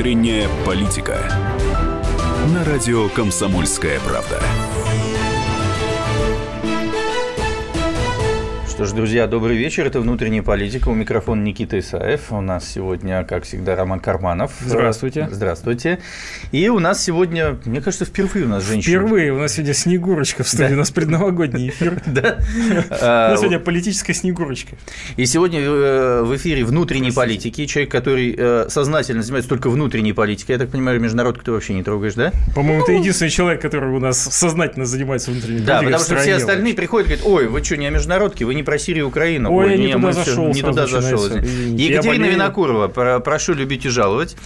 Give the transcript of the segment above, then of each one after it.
Внутренняя политика. На радио «Комсомольская правда». Что ж, друзья, добрый вечер. Это «Внутренняя политика». У микрофона Никита Исаев. У нас сегодня, как всегда, Роман Карманов. Здравствуйте. Здравствуйте. И у нас сегодня, мне кажется, впервые у нас женщина. Впервые. У нас сегодня Снегурочка в студии. Да. У нас предновогодний эфир. Да. У нас сегодня политическая Снегурочка. И сегодня э, в эфире «Внутренней политики». Человек, который э, сознательно занимается только внутренней политикой. Я так понимаю, международку ты вообще не трогаешь, да? По-моему, ты единственный человек, который у нас сознательно занимается внутренней политикой. Да, потому что все остальные приходят и говорят, ой, вы что, не о международке, вы не про Сирию и Украину. Ой, Ой я не туда зашел. Не туда зашел. Екатерина Винокурова, прошу любить и жаловать.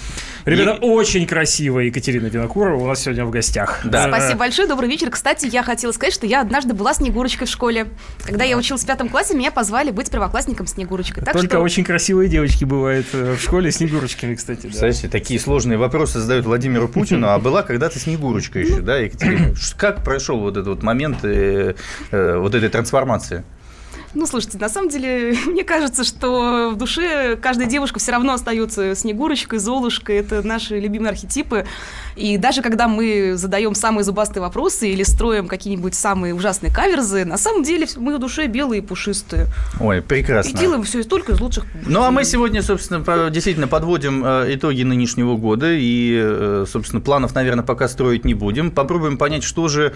Ребята, и... очень красивая Екатерина Винокурова у нас сегодня в гостях. Да. Спасибо большое, добрый вечер. Кстати, я хотела сказать, что я однажды была Снегурочкой в школе. Когда я училась в пятом классе, меня позвали быть первоклассником Снегурочкой. Так Только что... очень красивые девочки бывают э, в школе Снегурочками, кстати. Да. такие сложные вопросы задают Владимиру Путину, а была когда-то Снегурочка еще, да, Екатерина? Как прошел вот этот вот момент э, э, вот этой трансформации? Ну, слушайте, на самом деле, мне кажется, что в душе каждая девушка все равно остается Снегурочкой, Золушкой. Это наши любимые архетипы. И даже когда мы задаем самые зубастые вопросы или строим какие-нибудь самые ужасные каверзы, на самом деле мы в душе белые и пушистые. Ой, прекрасно. И делаем все только из лучших. Ну, а мы сегодня, собственно, действительно подводим э, итоги нынешнего года. И, э, собственно, планов, наверное, пока строить не будем. Попробуем понять, что же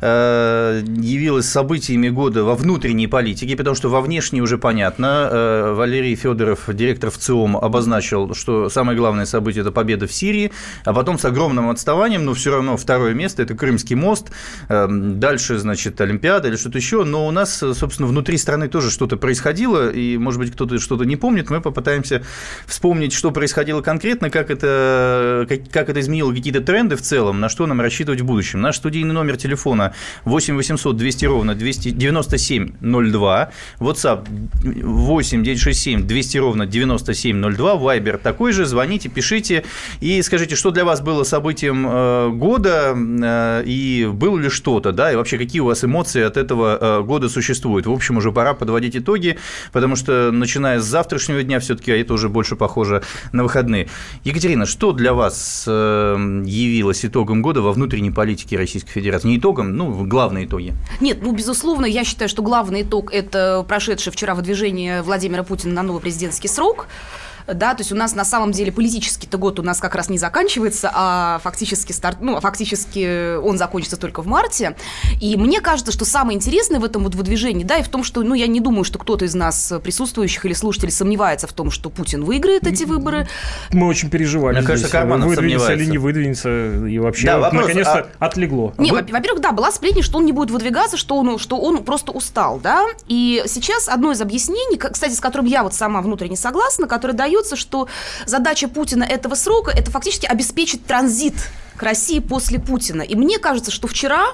э, явилось событиями года во внутренней политике потому что во внешней уже понятно. Э, Валерий Федоров, директор ВЦИОМ, обозначил, что самое главное событие – это победа в Сирии, а потом с огромным отставанием, но все равно второе место – это Крымский мост, эм, дальше, значит, Олимпиада или что-то еще, но у нас, собственно, внутри страны тоже что-то происходило, и, может быть, кто-то что-то не помнит, мы попытаемся вспомнить, что происходило конкретно, как это, как, это изменило какие-то тренды в целом, на что нам рассчитывать в будущем. Наш студийный номер телефона 8 800 200 ровно 297 02, WhatsApp 8 967 200 ровно 9702, Viber такой же, звоните, пишите и скажите, что для вас было событием э, года э, и было ли что-то, да, и вообще какие у вас эмоции от этого э, года существуют. В общем, уже пора подводить итоги, потому что начиная с завтрашнего дня все-таки, а это уже больше похоже на выходные. Екатерина, что для вас явилось итогом года во внутренней политике Российской Федерации? Не итогом, ну, главные итоги. Нет, ну, безусловно, я считаю, что главный итог – это прошедшее вчера выдвижение Владимира Путина на новый президентский срок да, то есть у нас на самом деле политический-то год у нас как раз не заканчивается, а фактически, старт, ну, а фактически он закончится только в марте, и мне кажется, что самое интересное в этом вот выдвижении, да, и в том, что, ну, я не думаю, что кто-то из нас присутствующих или слушателей сомневается в том, что Путин выиграет эти выборы. Мы очень переживали. Мне кажется, Карманов выдвинется или не выдвинется, и вообще да, вопрос, наконец-то а... отлегло. Не, Вы... во-первых, да, была сплетня, что он не будет выдвигаться, что он, что он просто устал, да, и сейчас одно из объяснений, кстати, с которым я вот сама внутренне согласна, которое дает остается, что задача Путина этого срока – это фактически обеспечить транзит к России после Путина. И мне кажется, что вчера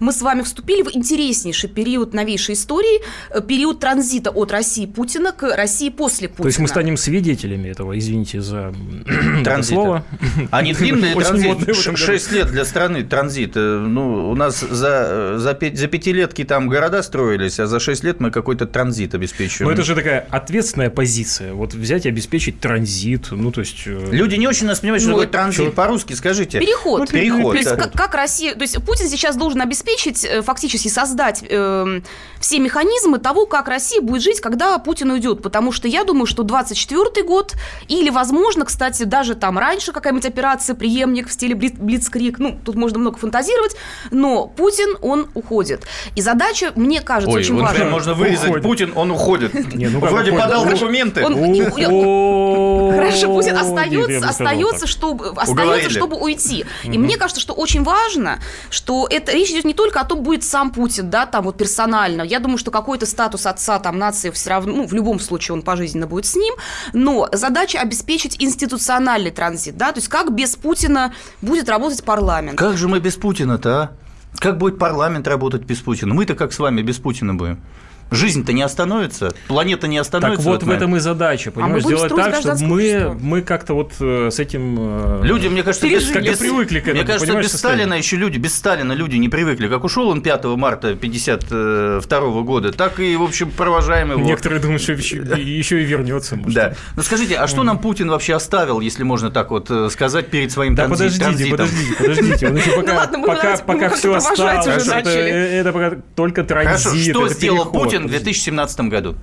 мы с вами вступили в интереснейший период новейшей истории, э, период транзита от России Путина к России после Путина. То есть мы станем свидетелями этого, извините за это слово. А не длинный транзит, 6 лет для страны транзит. Э, ну, у нас за, за, 5, за пятилетки там города строились, а за 6 лет мы какой-то транзит обеспечиваем. Ну, это же такая ответственная позиция. Вот взять и обеспечить транзит, ну, то есть... Э, Люди не очень нас понимают, что ну, такое транзит. По-русски скажите. Переход. Ну, переход. То есть, как, как Россия... То есть, Путин сейчас должен обеспечить обеспечить, э, фактически создать э, все механизмы того, как Россия будет жить, когда Путин уйдет. Потому что я думаю, что 24 год или, возможно, кстати, даже там раньше какая-нибудь операция, преемник в стиле Блицкрик, ну, тут можно много фантазировать, но Путин, он уходит. И задача, мне кажется, Ой, очень вот важная. можно вырезать уходит. Путин, он уходит. Не, ну Вроде подал документы. Хорошо, Путин остается, остается, чтобы, остается, чтобы уйти. И мне кажется, что очень важно, что это речь идет не только о том, будет сам Путин, да, там вот персонально. Я думаю, что какой-то статус отца там нации все равно, ну, в любом случае он пожизненно будет с ним, но задача обеспечить институциональный транзит, да, то есть как без Путина будет работать парламент. Как же мы без Путина-то, а? Как будет парламент работать без Путина? Мы-то как с вами без Путина будем? Жизнь-то не остановится, планета не остановится. Так вот в этом и задача, понимаешь, А сделать так, чтобы мы, мы как-то вот э, с этим... э, Люди, мне кажется, без. Как-то без- привыкли к Мне этому, кажется, понимаешь, без состоянию. Сталина еще люди, без Сталина люди не привыкли. Как ушел он 5 марта 52 года, так и, в общем, провожаем его. Некоторые думают, что еще, еще и вернется. может. Да. Ну скажите, а что нам Путин вообще оставил, если можно так вот э, сказать, перед своим Да транзи- подождите, транзитом? подождите, подождите. Он еще пока, Ну ладно, мы пока, пока все осталось. уже Это, это пока только транзит. Хорошо, что это сделал переход. Путин в Подождите. 2017 году?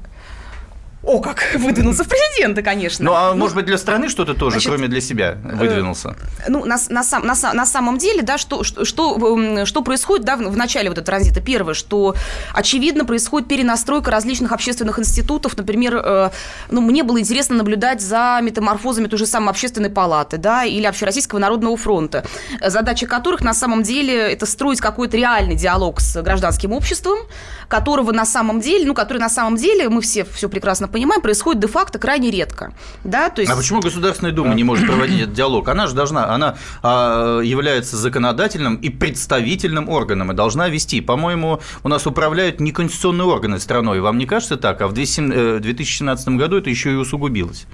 О, как выдвинулся в президенты, конечно. Ну, а может быть, для страны что-то тоже, значит, кроме для себя, выдвинулся? Ну, на, на, сам- на, на самом деле, да, что, что, что, происходит да, в, в начале вот этого транзита? Первое, что, очевидно, происходит перенастройка различных общественных институтов. Например, э, ну, мне было интересно наблюдать за метаморфозами той же самой общественной палаты, да, или Общероссийского народного фронта, э, задача которых, на самом деле, это строить какой-то реальный диалог с гражданским обществом, которого на самом деле, ну, который на самом деле, мы все все прекрасно понимаем, происходит де-факто крайне редко, да, то есть... А почему Государственная Дума не может проводить этот диалог? Она же должна, она а, является законодательным и представительным органом и должна вести. По-моему, у нас управляют неконституционные органы страной. Вам не кажется так? А в 2017 э, 2017 году это еще и усугубилось.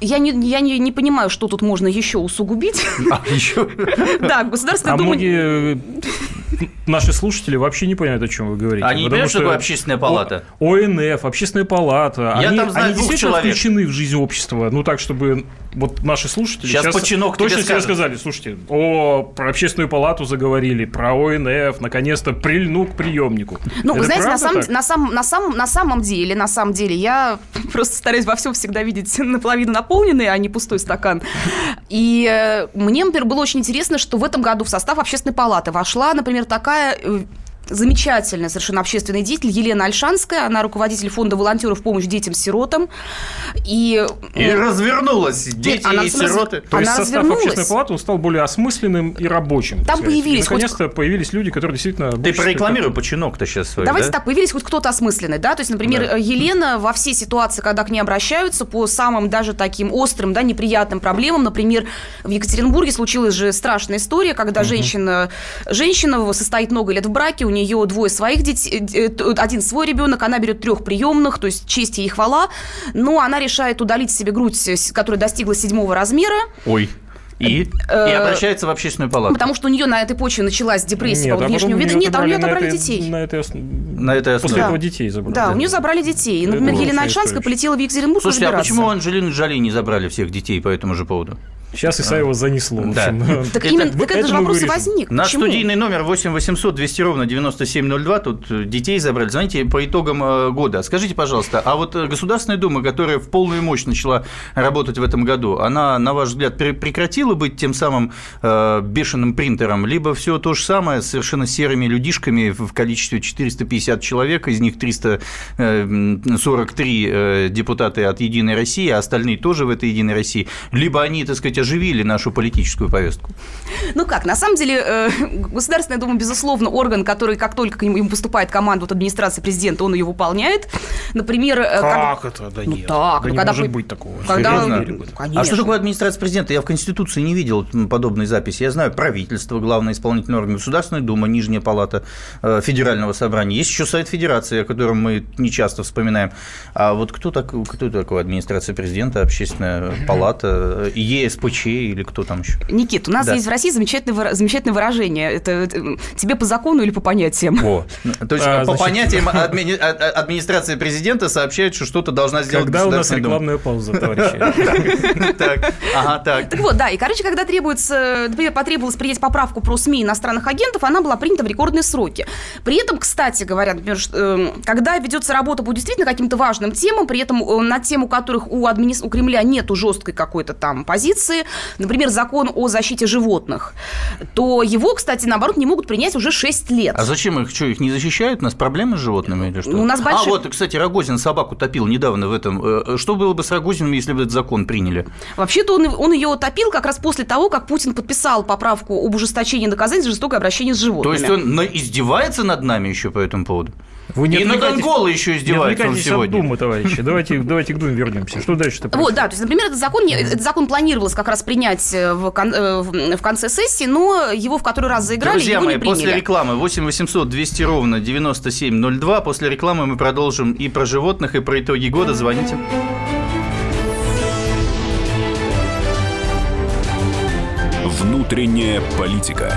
Я не, я не, не понимаю, что тут можно еще усугубить. А еще Да, Государственная А Дума... многие э, наши слушатели вообще не понимают, о чем вы говорите. Они не понимают, что такое общественная палата? О- ОНФ, общественная палата. Я они, там знаю они двух действительно человек. включены в жизнь общества. Ну, так, чтобы вот наши слушатели Щас сейчас починок тебе точно скажет. сказали, слушайте, о, про общественную палату заговорили, про ОНФ, наконец-то прильну к приемнику. Ну, вы Это знаете, на самом, так? на, самом, на, самом, на самом деле, на самом деле, я просто стараюсь во всем всегда видеть наполовину наполненный, а не пустой стакан. И э, мне, например, было очень интересно, что в этом году в состав общественной палаты вошла, например, такая э, замечательная совершенно общественный деятель Елена Альшанская. Она руководитель фонда волонтеров помощь детям-сиротам. И, и развернулась. Дети она и сироты. То есть она состав развернулась. общественной палаты он стал более осмысленным и рабочим. Там появились Наконец-то появились люди, которые действительно... Ты прорекламируй как-то- починок-то сейчас свой, Давайте да? так, появились хоть кто-то осмысленный, да, то есть, например, Да. Елена во все ситуации, когда к ней обращаются по самым даже таким острым, да, неприятным проблемам, например, в Екатеринбурге случилась же страшная история, когда женщина, женщина состоит много лет в браке, у нее двое своих детей, э, т- один свой ребенок, она берет трех приемных, то есть честь ей и хвала, но она решает удалить себе грудь, э, которая достигла седьмого размера, Ой. И? И Э, обращается в общественную палату. потому что у нее на этой почве началась депрессия Нет, по а внешнему виду. Нет, а у нее отобрали этой- детей. На этой, На этой После основе. этого детей забрали. Да, у нее забрали детей. И, например, Елена Альшанская полетела в Екатеринбург Слушайте, а почему Анджелину Джоли не забрали всех детей по этому же поводу? Сейчас Исаева занесло. в Да. общем. Так Это- именно, так это это же вопрос возник. Наш Почему? студийный номер 8 800 200 ровно 9702. Тут э, детей забрали. Знаете, по итогам э, года. Скажите, пожалуйста, а вот э, Государственная Дума, которая в полную мощь начала работать в этом году, она, на ваш взгляд, пре- прекратила быть тем самым э, бешеным принтером, либо все то же самое с совершенно серыми людишками в количестве 450 человек, из них 343 э, депутаты от «Единой России», а остальные тоже в этой «Единой России», либо они, так сказать, оживили нашу политическую повестку? Ну как, на самом деле, э, Государственная Дума, безусловно, орган, который, как только к нему ему поступает команда от администрации президента, он ее выполняет. Например, э, как- Как это? Да Ну нет. так, Да ну не когда может вы- быть такого. когда- Серьезно? Конечно. А что такое администрация президента? Я в Конституции не видел подобной записи. Я знаю правительство, главный исполнительный орган, Государственная Дума, Нижняя палата э, Федерального собрания. Есть еще Совет Федерации, о котором мы не часто вспоминаем. А вот кто, так, кто такой администрация президента, общественная палата, э, ЕСПЧ или кто там еще? Никит, у нас Да. есть в России замечательное, замечательное выражение. Это, тебе по закону или по понятиям? О, то есть А, по значит- понятиям админи- а- а- администрация президента сообщает, что что-то должна сделать Когда у нас рекламная пауза, товарищи? Так, ага, так. Так вот, да, и, короче, когда требуется, например, потребовалось принять поправку про СМИ иностранных агентов, она была принята в рекордные сроки. При этом, кстати говоря, например, ш- э, когда ведется работа по действительно каким-то важным темам, при этом э, на тему которых у, админи- у Кремля нету жесткой какой-то там позиции, например, закон о защите животных, то его, кстати, наоборот, не могут принять уже 6 лет. А зачем их? Что, их не защищают? У нас проблемы с животными или что? Ну, у нас большие- А вот, кстати, Рогозин собаку топил недавно в этом. Э, Что было бы с Рогозиным, если бы этот закон приняли? Вообще-то он, он ее утопил как раз после того, как Путин подписал поправку об ужесточении наказаний за жестокое обращение с То животными. есть он издевается над нами еще по этому поводу? Вы не И над Анголой еще Не издевается он отвлекайтесь от сегодня. Думы, товарищи. Давайте, давайте к Думе вернемся. Что дальше-то Вот, да, то есть, например, этот закон, этот закон планировалось как как раз принять в, кон, в конце сессии, но его в который раз заиграли, Друзья его мои, не приняли. после рекламы 8 800 200 ровно 9702. После рекламы мы продолжим и про животных, и про итоги года. Звоните. Внутренняя политика.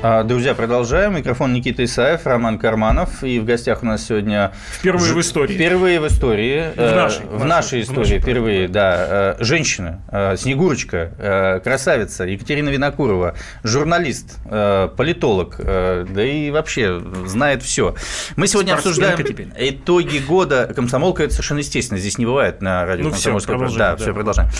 Друзья, продолжаем. Микрофон Никита Исаев, Роман Карманов. И в гостях у нас сегодня... Впервые в истории. Впервые в истории. В нашей. В нашей в истории нашей, впервые, да. э, Женщина, э, Снегурочка, э, красавица Екатерина Винокурова, журналист, э, политолог, э, да и вообще знает все. Мы сегодня Спортсменка обсуждаем теперь. итоги года. Комсомолка, это совершенно естественно. Здесь не бывает на радио Ну всё, «Комсомольская правда». продолжаем, Да, да. все, продолжаем.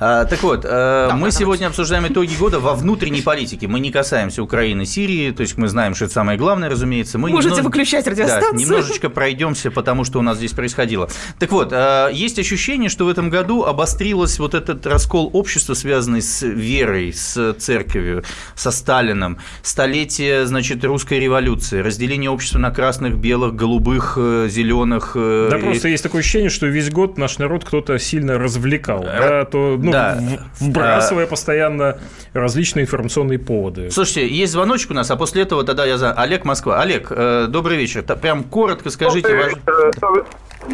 А, Так вот, э, мы сегодня обсуждаем итоги года во внутренней политике. Мы не касаемся Украины, Сирии, то есть мы знаем, что это самое главное, разумеется. Мы Можете немного- выключать радиостанцию. Да, немножечко пройдемся, потому что у нас здесь происходило. Так вот, э, есть ощущение, что в этом году обострилось вот этот раскол общества, связанный с верой, с церковью, со Сталином, столетие, значит, русской революции, разделение общества на красных, белых, голубых, э, зеленых. э, Да, и- просто есть такое ощущение, что весь год наш народ кто-то сильно развлекал, да, то, ну, да. вбрасывая постоянно различные информационные поводы. Слушайте, есть звоночек у нас, а после этого тогда я за... Олег Москва. Олег, э, добрый вечер. Прям коротко скажите. Добрый ваш- вечер.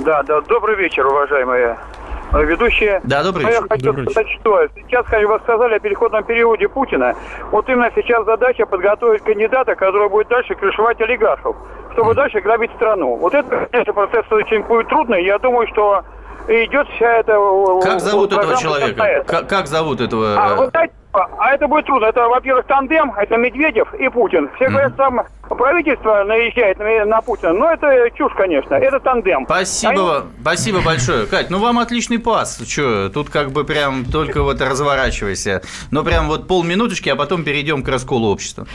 Да, да, добрый вечер, уважаемые э, ведущие. Да, добрый Ну, я вечер. хочу Добрый сказать, что сейчас, как вы сказали о переходном периоде Путина, вот именно сейчас задача подготовить кандидата, который будет дальше крышевать олигархов, чтобы дальше грабить страну. Вот это, конечно, процесс очень будет трудный. Я думаю, что идет вся эта... э, Как зовут этого человека? Как, как зовут этого? А, э, вы знаете, а это будет трудно. Это, во-первых, тандем, это Медведев и Путин. Все говорят, там правительство наезжает на, на Путина. Но это чушь, конечно. Это тандем. Спасибо, Они- вам- спасибо большое. Кать, ну вам отличный пас. Че, тут как бы прям только вот разворачивайся. Но прям вот полминуточки, а потом перейдем к расколу общества.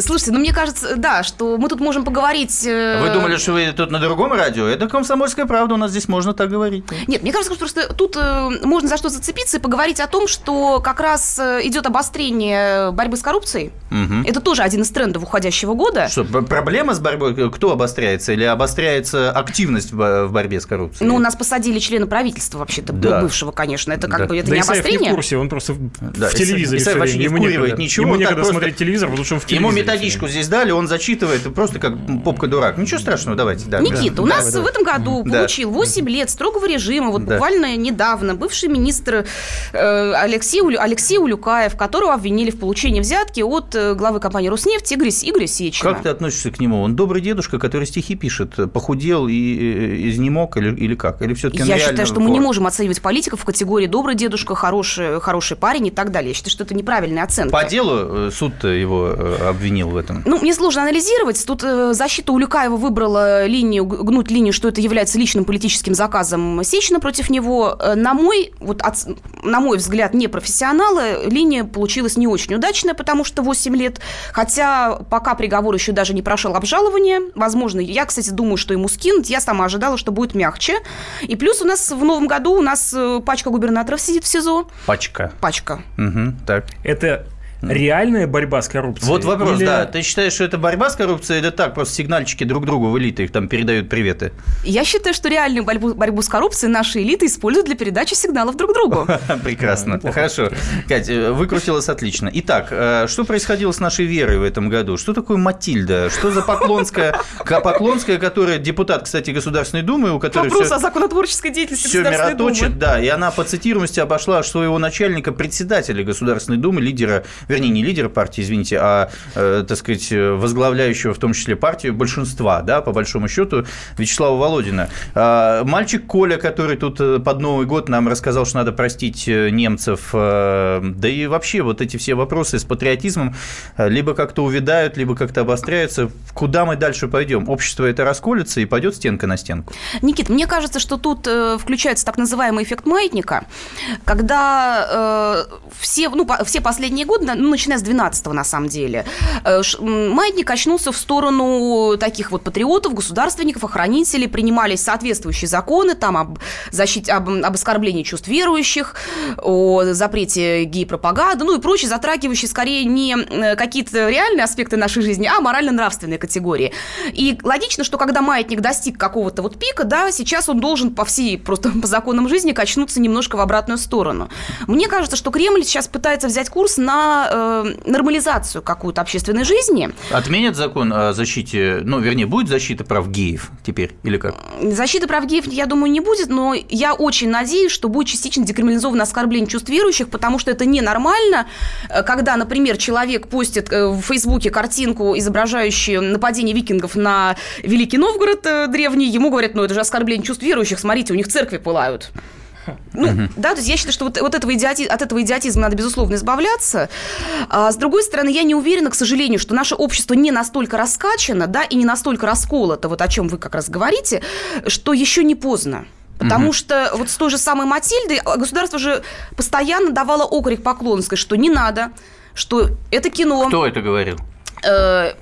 Слушайте, ну мне кажется, да, что мы тут можем поговорить... э, Вы думали, что вы тут на другом радио? Это комсомольская правда, у нас здесь можно так говорить. Нет, мне кажется, что просто тут э, можно за что зацепиться и поговорить о том, что как раз э, идет обострение борьбы с коррупцией. Мгм. Это тоже один из трендов уходящего года. Что, пр- проблема с борьбой, кто обостряется? Или обостряется активность в бо- в борьбе с коррупцией? Ну, у нас посадили члена правительства, вообще-то, Да. бывшего, конечно. Это как Да. бы это да не Исаев не в обострение. курсе, он просто в- Да, в телевизоре Исаев вообще не Ему вкуривает некогда. ничего, Ему некогда просто- смотреть телевизор, потому что он в Ему телевизоре методичку всё здесь дали, он зачитывает, просто как попка-дурак. Ничего страшного, давайте. Да, Никита, да. у нас Давай, в этом году Да. получил 8 лет строгого режима. Вот Да. буквально недавно бывший министр э, Алексей, Улю- Алексей Улюкаев, которого обвинили в получении взятки от э, главы компании «Роснефть» Игоря, Игоря Сечина. Как ты относишься к нему? Он добрый дедушка, который стихи пишет. Похудел и э, изнемог или, или как? Или все-таки Я считаю, что мы не можем оценивать политиков в категории «добрый дедушка», «хороший, хороший парень» и так далее. Я считаю, что это неправильная оценка. По делу э, суд-то его э, обвинил в этом. Ну, мне сложно анализировать. Тут э, защита Улюкаева выбрала линию, гнуть линию, что это является личным политическим заказом Сечина против него. Э, На мой, вот, от- на мой взгляд, не профессионалы, линия получилась не очень удачная, потому что 8 лет. Хотя пока приговор еще даже не прошел обжалование. Возможно, я, кстати, думаю, что ему скинут. Я сама ожидала, что будет мягче. И плюс у нас в новом году у нас э, пачка губернаторов сидит в СИЗО. Пачка. Пачка. Мгм, так. Это реальная борьба с коррупцией? Вот вопрос, Или- да. Ты считаешь, что это борьба с коррупцией или так, просто сигнальчики друг другу в элиты, их там передают приветы? Я считаю, что реальную борьбу, борьбу с коррупцией наши элиты используют для передачи сигналов друг другу. Прекрасно. Хорошо. Кать, э, выкрутилась отлично. Итак, э, что происходило с нашей верой в этом году? Что такое Матильда? Что за Поклонская? Ка- Поклонская, которая депутат, кстати, Государственной Думы, у которой Вопрос всё- о законотворческой деятельности все Государственной Думы. мироточит, да, и она по цитируемости обошла своего начальника, председателя Государственной Думы, лидера вернее, не лидера партии, извините, а, э, так сказать, возглавляющего в том числе партию большинства, да, по большому счету, Вячеслава Володина. А, мальчик Коля, который тут под Новый год нам рассказал, что надо простить немцев, да и вообще вот эти все вопросы с патриотизмом либо как-то увядают, либо как-то обостряются. Куда мы дальше пойдем? Общество это расколется и пойдет стенка на стенку. Никит, мне кажется, что тут э, включается так называемый эффект маятника, когда э, все, ну, по, все последние годы, ну, начиная с 12 на самом деле, э, маятник очнулся в сторону таких вот патриотов, государственников, охранителей, принимались соответствующие законы там об защите, об, об оскорблении чувств верующих, о запрете гей-пропаганды, ну и прочие, затрагивающие скорее не э, какие-то реальные аспекты нашей жизни, а морально-нравственные категории. И логично, что когда маятник достиг какого-то вот пика, да, сейчас он должен по всей, просто по законам жизни качнуться немножко в обратную сторону. Мне кажется, что Кремль сейчас пытается взять курс на э, нормализацию какую-то общественной жизни. Отменят закон о защите, ну, вернее, будет защита прав геев теперь или как? Защиты прав геев, я думаю, не будет, но я очень надеюсь, что будет частично декриминализовано оскорбление чувств верующих, потому что это ненормально, э, когда, например, человек постит э, в Фейсбуке картинку, изображающую нападение викингов на Великий Новгород э, древний, ему говорят, ну, это же оскорбление чувств верующих, смотрите, у них церкви пылают. Ну, угу. да, то есть я считаю, что вот, вот этого идиоти... от этого идиотизма надо, безусловно, избавляться. А, с другой стороны, я не уверена, к сожалению, что наше общество не настолько раскачано, да, и не настолько расколото, вот о чем вы как раз говорите, что еще не поздно. Потому угу. что вот с той же самой Матильдой государство же постоянно давало окрик Поклонской, что не надо, что это кино. Кто это говорил? Э,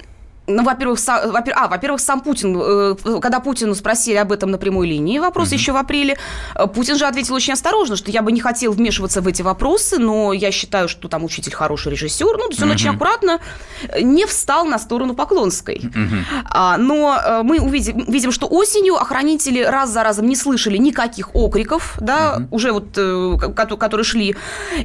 ну, во-первых, са, во а, во-первых, сам Путин, э, когда Путину спросили об этом на прямой линии, вопрос mm-hmm. еще в апреле, э, Путин же ответил очень осторожно, что я бы не хотел вмешиваться в эти вопросы, но я считаю, что там учитель хороший режиссер, ну, то есть он mm-hmm. очень аккуратно э, не встал на сторону Поклонской. Mm-hmm. А, но мы увидим, видим, что осенью охранители раз за разом не слышали никаких окриков, да, mm-hmm. уже вот, которые шли,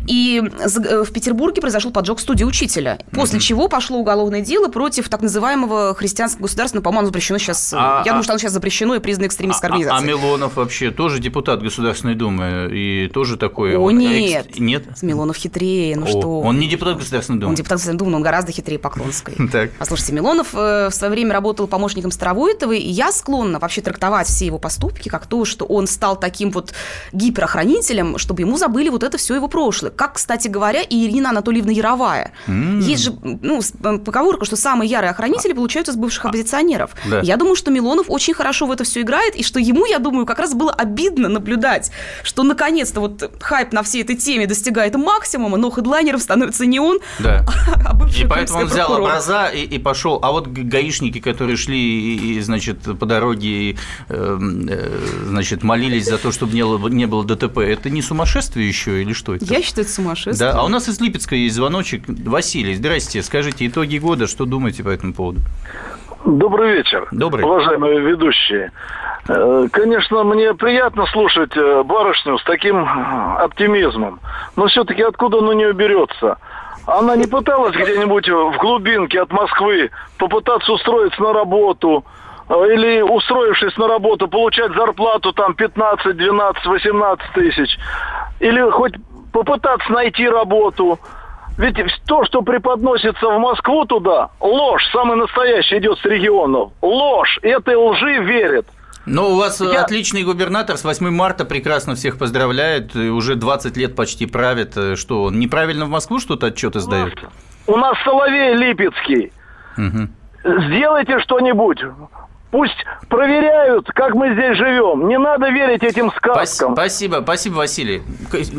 и в Петербурге произошел поджог студии учителя, после mm-hmm. чего пошло уголовное дело против так называемого называемого христианского государства, но, по-моему, запрещено сейчас. А, я а, думаю, что оно сейчас запрещено и признано экстремистской организацией. А, а Милонов вообще тоже депутат Государственной Думы и тоже такой. О, нет. Экс... Нет? Милонов хитрее, ну О, что. Он не депутат Государственной Думы. Он депутат Государственной Думы, но он гораздо хитрее Поклонской. Так. Послушайте, Милонов э, в свое время работал помощником Старовойтовой, и я склонна вообще трактовать все его поступки как то, что он стал таким вот гиперохранителем, чтобы ему забыли вот это все его прошлое. Как, кстати говоря, и Ирина Анатольевна Яровая. Mm. Есть же ну, поговорка, что самые ярые охранители получаются с бывших бывших оппозиционеров. Да. Я думаю, что Милонов очень хорошо в это все играет, и что ему, я думаю, как раз было обидно наблюдать, что наконец-то вот хайп на всей этой теме достигает максимума, но хедлайнером становится не он, да. а, а И поэтому он взял прокурор. образа и, и пошел. А вот гаишники, которые шли, и, и, значит, по дороге, э, э, значит, молились за то, чтобы не было, не было ДТП, это не сумасшествие еще или что это? Я считаю, это сумасшествие. Да, а у нас из Липецка есть звоночек. Василий, здрасте, скажите итоги года, что думаете по этому поводу? Добрый вечер, Добрый. уважаемые ведущие. Э, конечно, мне приятно слушать э, барышню с таким э, оптимизмом, но все-таки откуда оно не уберется? Она не пыталась где-нибудь в глубинке от Москвы попытаться устроиться на работу, или устроившись на работу, получать зарплату там 15, 12, 18 тысяч, или хоть попытаться найти работу – ведь то, что преподносится в Москву туда, ложь, самый настоящий идет с регионов. Ложь. Этой лжи верят. Но у вас Я... отличный губернатор, с 8 марта прекрасно всех поздравляет, уже 20 лет почти правит. Что, он неправильно в Москву что-то отчеты сдает? У нас Соловей Липецкий. Угу. Сделайте что-нибудь. Пусть проверяют, как мы здесь живем. Не надо верить этим сказкам. Спасибо, спасибо, Василий.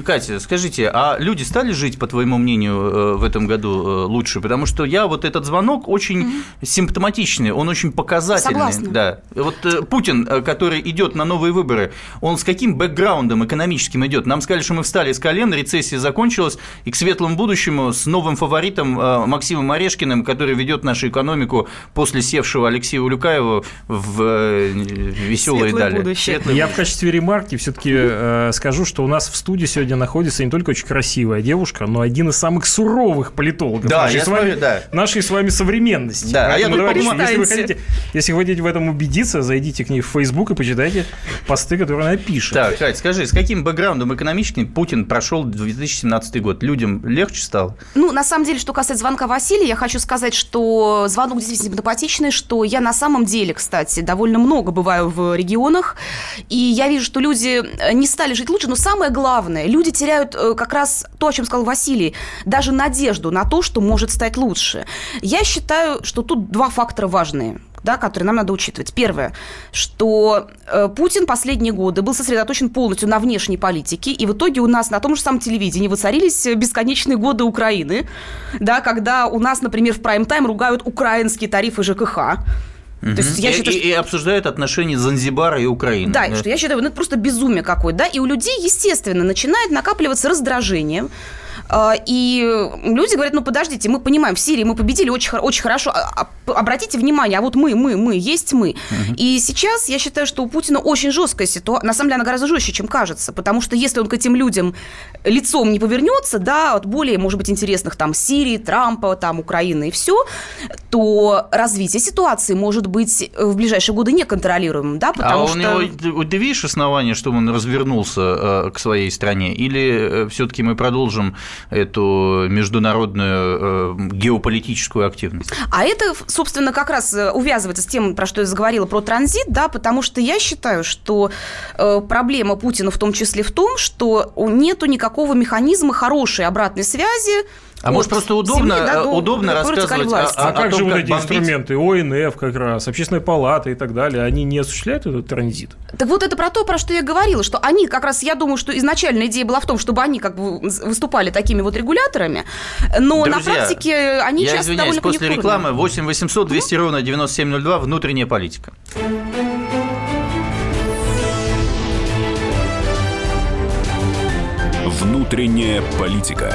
Катя, скажите, а люди стали жить, по твоему мнению, э, в этом году э, лучше? Потому что я вот этот звонок очень mm симптоматичный, он очень показательный. Согласна. Да. Вот э, Путин, который идет на новые выборы, он с каким бэкграундом экономическим идет? Нам сказали, что мы встали с колен, рецессия закончилась, и к светлому будущему с новым фаворитом Максимом Орешкиным, который ведет нашу экономику после севшего Алексея Улюкаева в э, веселые дали. будущее. Светлое Я в будущее. качестве ремарки все-таки э, скажу, что у нас в студии сегодня находится не только очень красивая девушка, но один из самых суровых политологов Да, нашей, я с вами, смотрю, да. нашей с вами современности. Да, а я Поэтому, тут товарищи, понимаю- если вы, хотите, если вы хотите в этом убедиться, зайдите к ней в Facebook и почитайте посты, которые она пишет. Так, Кать, скажи, с каким бэкграундом экономическим Путин прошел 2017 год? Людям легче стало? Ну, на самом деле, что касается звонка Василия, я хочу сказать, что звонок действительно симпатичный, что я на самом деле, кстати, довольно много бываю в регионах, и я вижу, что люди э, не стали жить лучше, но самое главное, люди теряют э, как раз то, о чем сказал Василий, даже надежду на то, что может стать лучше. Я считаю, что тут два фактора важные да, которые нам надо учитывать. Первое, что э, Путин последние годы был сосредоточен полностью на внешней политике, и в итоге у нас на том же самом телевидении воцарились бесконечные годы Украины, да, когда у нас, например, в прайм-тайм ругают украинские тарифы ЖКХ. То есть я и, считаю, и- и обсуждают отношения Занзибара и Украины. да, и что я считаю, ну, это просто безумие какое-то, да, и у людей, естественно, начинает накапливаться раздражение, И люди говорят, ну подождите, мы понимаем, в Сирии мы победили очень, очень хорошо. А- а- Обратите внимание, а вот мы, мы, мы, есть мы. И сейчас я считаю, что у Путина очень жесткая ситуация. На самом деле она гораздо жестче, чем кажется. Потому что если он к этим людям лицом не повернется, да, от более, может быть, интересных там Сирии, Трампа, там Украины и все, то развитие ситуации может быть в ближайшие годы неконтролируемым, да, А потому у что... него, ты- видишь основания, что он развернулся э, к своей стране? Или все-таки мы продолжим эту международную э, геополитическую активность? А это, собственно, как раз э, увязывается с тем, про что я заговорила, про транзит, да, потому что я считаю, что э, проблема Путина в том числе в том, что нету никакого механизма хорошей обратной связи. А может, просто удобно, земли, да, э, до- удобно рассказывать. А, о как том, же вот как эти бомбить? инструменты, ОНФ как раз, Общественная палата и так далее, они не осуществляют этот транзит? Так вот это про то, про что я говорила, что они как раз, я думаю, что изначально идея была в том, чтобы они как бы выступали такими вот регуляторами, но на Друзья, практике они Я часто извиняюсь, довольно после рекламы 8 800 200 ровно 9702 внутренняя политика. Внутренняя политика.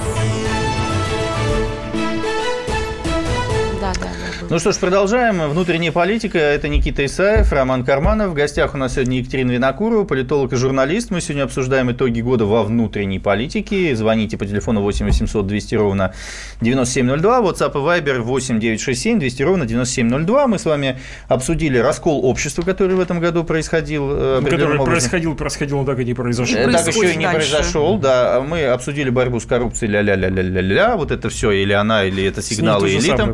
Да, да, да. Ну что ж, продолжаем. Внутренняя политика. Это Никита Исаев, Роман Карманов. В гостях у нас сегодня Екатерина Винокурова, политолог и журналист. Мы сегодня обсуждаем итоги года во внутренней политике. Звоните по телефону 8 800 200 ровно 9702. WhatsApp и Viber 8 967 200 ровно 9702. Мы с вами обсудили раскол общества, который в этом году происходил. э, Который образом. происходил, происходил, он так и не произошел. Э, Так еще и не дальше. произошел, да. Мы обсудили борьбу с коррупцией, ля-ля-ля-ля-ля-ля, вот это все, или она, или это сигналы элитам.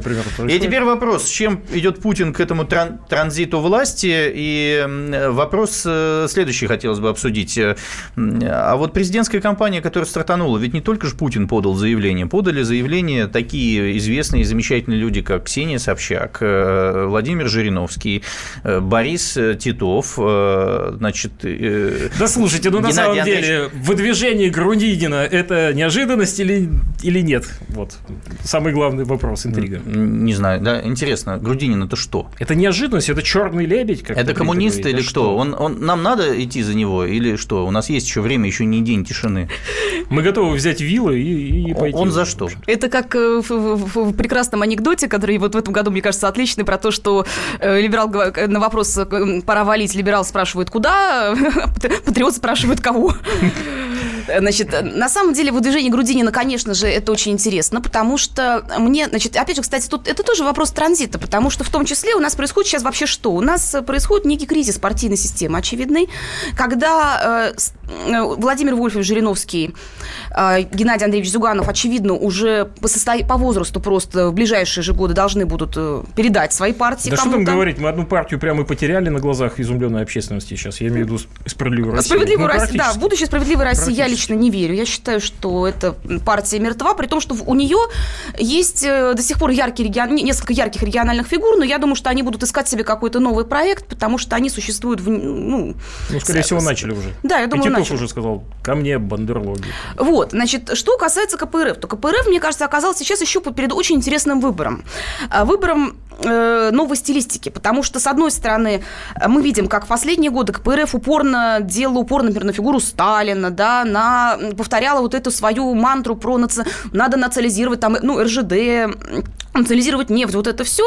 И теперь вопрос, с чем идет Путин к этому тран- транзиту власти? И вопрос э, следующий хотелось бы обсудить. Э, А вот президентская кампания, которая стартанула, ведь не только же Путин подал заявление, подали заявление такие известные и замечательные люди, как Ксения Собчак, э, Владимир Жириновский, Борис Титов, значит... Да слушайте, ну на Геннадий самом Андреевич. деле выдвижение Грудинина это неожиданность или, или нет? Вот самый главный вопрос, интрига. Не знаю, да, интересно, Грудинин это что? Это неожиданность, это черный лебедь. как Это коммунист или Да кто? Он, он, нам надо идти за него или что? У нас есть еще время, еще не день тишины. Мы готовы взять вилы и, и пойти. он за что? Это как э, в, в- в прекрасном анекдоте, который вот в этом году, мне кажется, отличный, про то, что э, либерал э, на вопрос «пора валить», либерал спрашивает «куда?», патриот спрашивает «кого?». Значит, э, на самом деле выдвижение Грудинина, конечно же, это очень интересно, потому что мне, значит, опять же, кстати, тут это тоже вопрос транзита, потому что в том числе у нас происходит сейчас вообще что? У нас э, происходит некий кризис партийной системы, очевидный, когда э, э, Владимир Вольфович Жириновский, э, Геннадий Андреевич Зюганов, очевидно, уже по, состо- по возрасту просто в ближайшие же годы должны будут э, передать свои партии Да что там говорить, мы одну партию прямо и потеряли на глазах изумленной общественности сейчас. Я имею в виду справедливую Россию. Справедливую Ну, Россию, да, будущее справедливой России я. Лично не верю. Я считаю, что эта партия мертва, при том, что у нее есть э, до сих пор яркие регион... несколько ярких региональных фигур, но я думаю, что они будут искать себе какой-то новый проект, потому что они существуют в... Ну, ну скорее всего, начали уже. Да, я думаю, и начали. уже сказал, ко мне бандерлоги. Вот, значит, что касается КПРФ, то КПРФ, мне кажется, оказался сейчас еще перед очень интересным выбором. А, выбором новой стилистики, потому что, с одной стороны, мы видим, как в последние годы КПРФ упорно делала упор, например, на фигуру Сталина, да, на, повторяла вот эту свою мантру про наци... надо национализировать там, ну, РЖД, национализировать нефть, вот это все.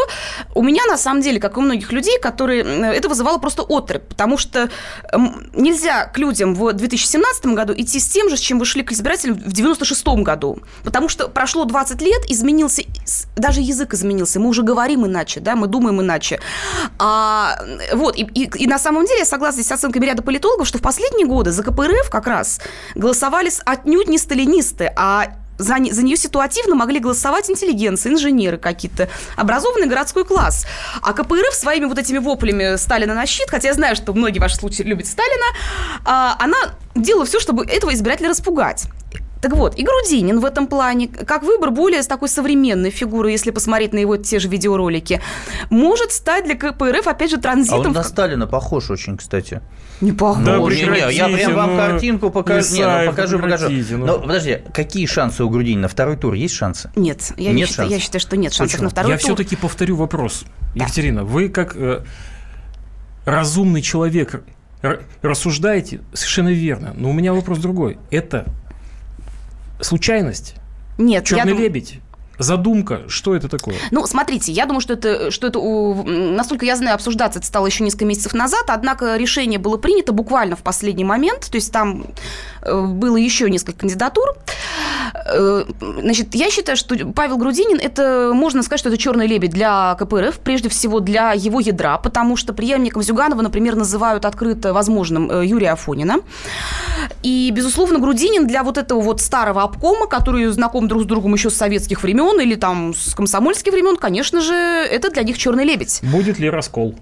У меня, на самом деле, как и у многих людей, которые... Это вызывало просто отрыв, потому что нельзя к людям в 2017 году идти с тем же, с чем вы шли к избирателям в 96 году, потому что прошло 20 лет, изменился, даже язык изменился, мы уже говорим иначе, да, мы думаем иначе. А, вот, и, и, и на самом деле я согласна с оценками ряда политологов, что в последние годы за КПРФ как раз голосовали отнюдь не сталинисты, а за, за нее ситуативно могли голосовать интеллигенция, инженеры какие-то, образованный городской класс. А КПРФ своими вот этими воплями Сталина на щит, хотя я знаю, что многие ваши случаи любят Сталина, а, она делала все, чтобы этого избирателя распугать. Так вот, и Грудинин в этом плане, как выбор более с такой современной фигуры, если посмотреть на его те же видеоролики, может стать для КПРФ, опять же, транзитом. А он на Сталина похож очень, кстати. Не похож. Да, не, не, я прям вам ну, картинку покажу. Не, ну, покажу, покажу. Ну. Но подожди, какие шансы у Грудинина? На второй тур есть шансы? Нет, я, нет не считаю, я считаю, что нет шансов Почему? на второй я тур. Я все-таки повторю вопрос. Да. Екатерина, вы как э, разумный человек рассуждаете совершенно верно. Но у меня вопрос другой. Это случайность? Нет. Черный я лебедь? задумка, что это такое? Ну, смотрите, я думаю, что это, что это, насколько я знаю, обсуждаться это стало еще несколько месяцев назад, однако решение было принято буквально в последний момент, то есть там было еще несколько кандидатур. Э, значит, я считаю, что Павел Грудинин, это, можно сказать, что это черный лебедь для КПРФ, прежде всего для его ядра, потому что преемником Зюганова, например, называют открыто возможным э, Юрия Афонина. И, безусловно, Грудинин для вот этого вот старого обкома, который знаком друг с другом еще с советских времен, или там с комсомольских времен, конечно же, это для них черный лебедь. Будет ли раскол?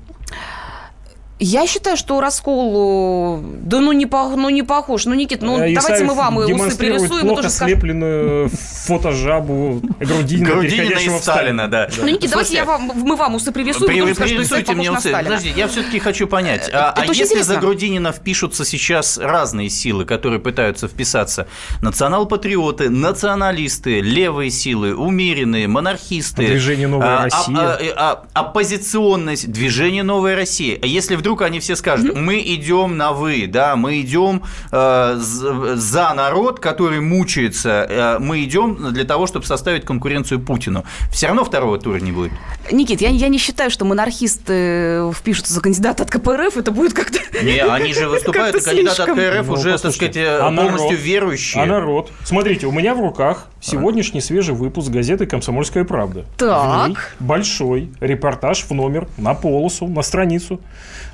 Я считаю, что раскол, да ну не, по, ну не похож. Ну, Никит, ну Исаев давайте мы вам и усы пририсуем. плохо тоже слепленную фотожабу Грудинина, Грудинина и Сталина, да. Ну, Никит, давайте я вам, мы вам усы пририсуем, При, вы Исаев мне усы. Подожди, я все-таки хочу понять. А, а если интересно. за Грудинина впишутся сейчас разные силы, которые пытаются вписаться, национал-патриоты, националисты, левые силы, умеренные, монархисты. Движение «Новая а, Россия». А, а, а, оппозиционность, движение «Новая Россия». А если вдруг вдруг они все скажут, мы идем на вы, да, мы идем э, за народ, который мучается, э, мы идем для того, чтобы составить конкуренцию Путину. Все равно второго тура не будет. Никит, я, я не считаю, что монархисты впишутся за кандидата от КПРФ, это будет как-то... Не, они же выступают, и кандидат от КРФ ну, уже, так сказать, э, а полностью народ, верующие. А народ? Смотрите, у меня в руках сегодняшний свежий выпуск газеты «Комсомольская правда». Так. В ней большой репортаж в номер, на полосу, на страницу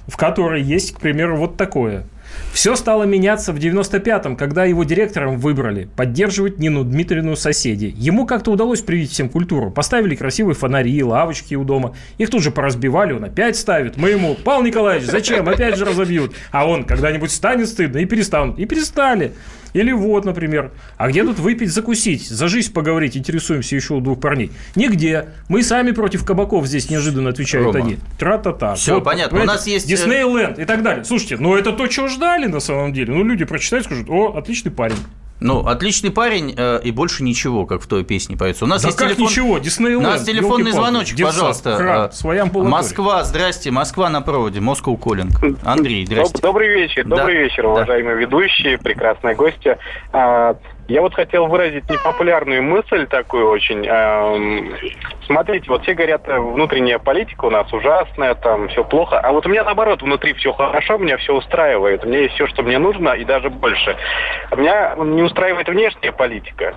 в которой есть, к примеру, вот такое. Все стало меняться в 95-м, когда его директором выбрали поддерживать Нину Дмитриевну соседи. Ему как-то удалось привить всем культуру. Поставили красивые фонари, лавочки у дома. Их тут же поразбивали, он опять ставит. Мы ему, Павел Николаевич, зачем? Опять же разобьют. А он когда-нибудь станет стыдно и перестанут. И перестали. Или вот, например, а где тут выпить, закусить, за жизнь поговорить, интересуемся еще у двух парней? Нигде. Мы сами против кабаков здесь неожиданно отвечают Рома. они. Тра-та-та. Все, вот, понятно. У нас есть... Э, Диснейленд и так далее. Слушайте, ну это то, чего ждали на самом деле. Ну люди прочитают, скажут, о, отличный парень. Ну, отличный парень э, и больше ничего, как в той песне поется. У нас да есть как телефон... ничего, Диснейленд. У нас телефонный звоночек, Детсад, пожалуйста. Храм, своя Москва, здрасте, Москва на проводе, Москва Коллинг. Андрей, здрасте. Добрый вечер, да. добрый вечер, уважаемые да. ведущие, прекрасные гости. Я вот хотел выразить непопулярную мысль такую очень. Эм, смотрите, вот все говорят, э, внутренняя политика у нас ужасная, там все плохо. А вот у меня наоборот, внутри все хорошо, меня все устраивает. У меня есть все, что мне нужно, и даже больше. А меня не устраивает внешняя политика.